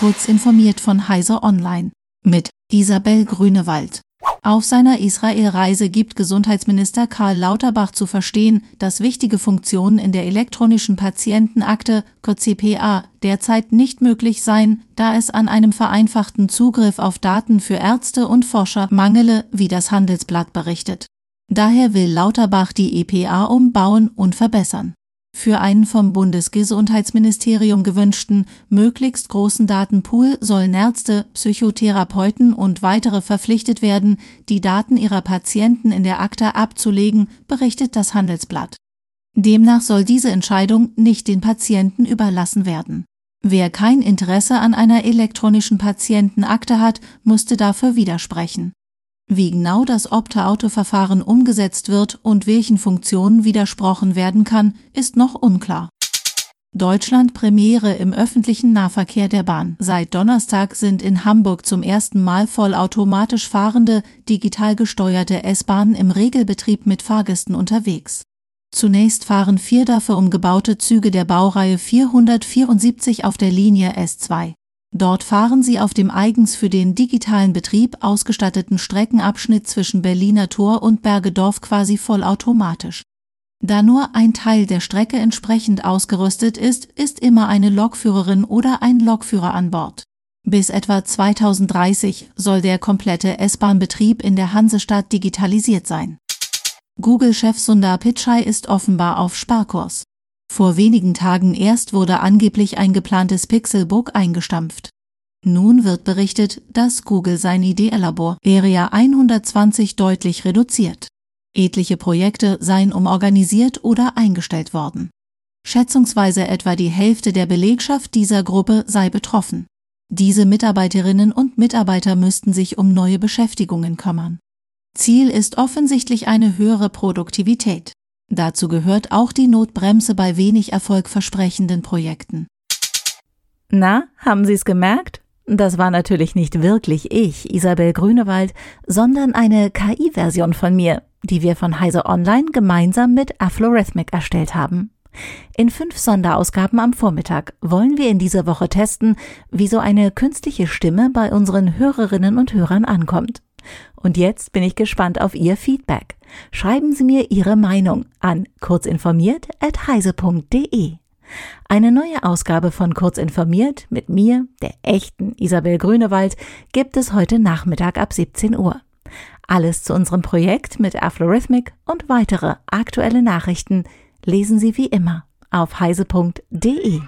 Kurz informiert von Heiser Online mit Isabel Grünewald. Auf seiner Israel-Reise gibt Gesundheitsminister Karl Lauterbach zu verstehen, dass wichtige Funktionen in der elektronischen Patientenakte kurz CPA derzeit nicht möglich seien, da es an einem vereinfachten Zugriff auf Daten für Ärzte und Forscher mangele, wie das Handelsblatt berichtet. Daher will Lauterbach die EPA umbauen und verbessern. Für einen vom Bundesgesundheitsministerium gewünschten, möglichst großen Datenpool sollen Ärzte, Psychotherapeuten und weitere verpflichtet werden, die Daten ihrer Patienten in der Akte abzulegen, berichtet das Handelsblatt. Demnach soll diese Entscheidung nicht den Patienten überlassen werden. Wer kein Interesse an einer elektronischen Patientenakte hat, musste dafür widersprechen. Wie genau das Opta-Auto-Verfahren umgesetzt wird und welchen Funktionen widersprochen werden kann, ist noch unklar. Deutschland Premiere im öffentlichen Nahverkehr der Bahn. Seit Donnerstag sind in Hamburg zum ersten Mal vollautomatisch fahrende, digital gesteuerte S-Bahnen im Regelbetrieb mit Fahrgästen unterwegs. Zunächst fahren vier dafür umgebaute Züge der Baureihe 474 auf der Linie S2. Dort fahren sie auf dem eigens für den digitalen Betrieb ausgestatteten Streckenabschnitt zwischen Berliner Tor und Bergedorf quasi vollautomatisch. Da nur ein Teil der Strecke entsprechend ausgerüstet ist, ist immer eine Lokführerin oder ein Lokführer an Bord. Bis etwa 2030 soll der komplette S-Bahn-Betrieb in der Hansestadt digitalisiert sein. Google-Chef Sundar Pichai ist offenbar auf Sparkurs. Vor wenigen Tagen erst wurde angeblich ein geplantes Pixelbook eingestampft. Nun wird berichtet, dass Google sein Idee-Labor Area 120 deutlich reduziert. Etliche Projekte seien umorganisiert oder eingestellt worden. Schätzungsweise etwa die Hälfte der Belegschaft dieser Gruppe sei betroffen. Diese Mitarbeiterinnen und Mitarbeiter müssten sich um neue Beschäftigungen kümmern. Ziel ist offensichtlich eine höhere Produktivität. Dazu gehört auch die Notbremse bei wenig erfolgversprechenden Projekten. Na, haben Sie es gemerkt? Das war natürlich nicht wirklich ich, Isabel Grünewald, sondern eine KI-Version von mir, die wir von Heise Online gemeinsam mit Aflorhythmic erstellt haben. In fünf Sonderausgaben am Vormittag wollen wir in dieser Woche testen, wie so eine künstliche Stimme bei unseren Hörerinnen und Hörern ankommt. Und jetzt bin ich gespannt auf Ihr Feedback. Schreiben Sie mir Ihre Meinung an kurzinformiert.heise.de. Eine neue Ausgabe von Kurz informiert mit mir, der echten Isabel Grünewald, gibt es heute Nachmittag ab 17 Uhr. Alles zu unserem Projekt mit Aflorhythmic und weitere aktuelle Nachrichten lesen Sie wie immer auf heise.de.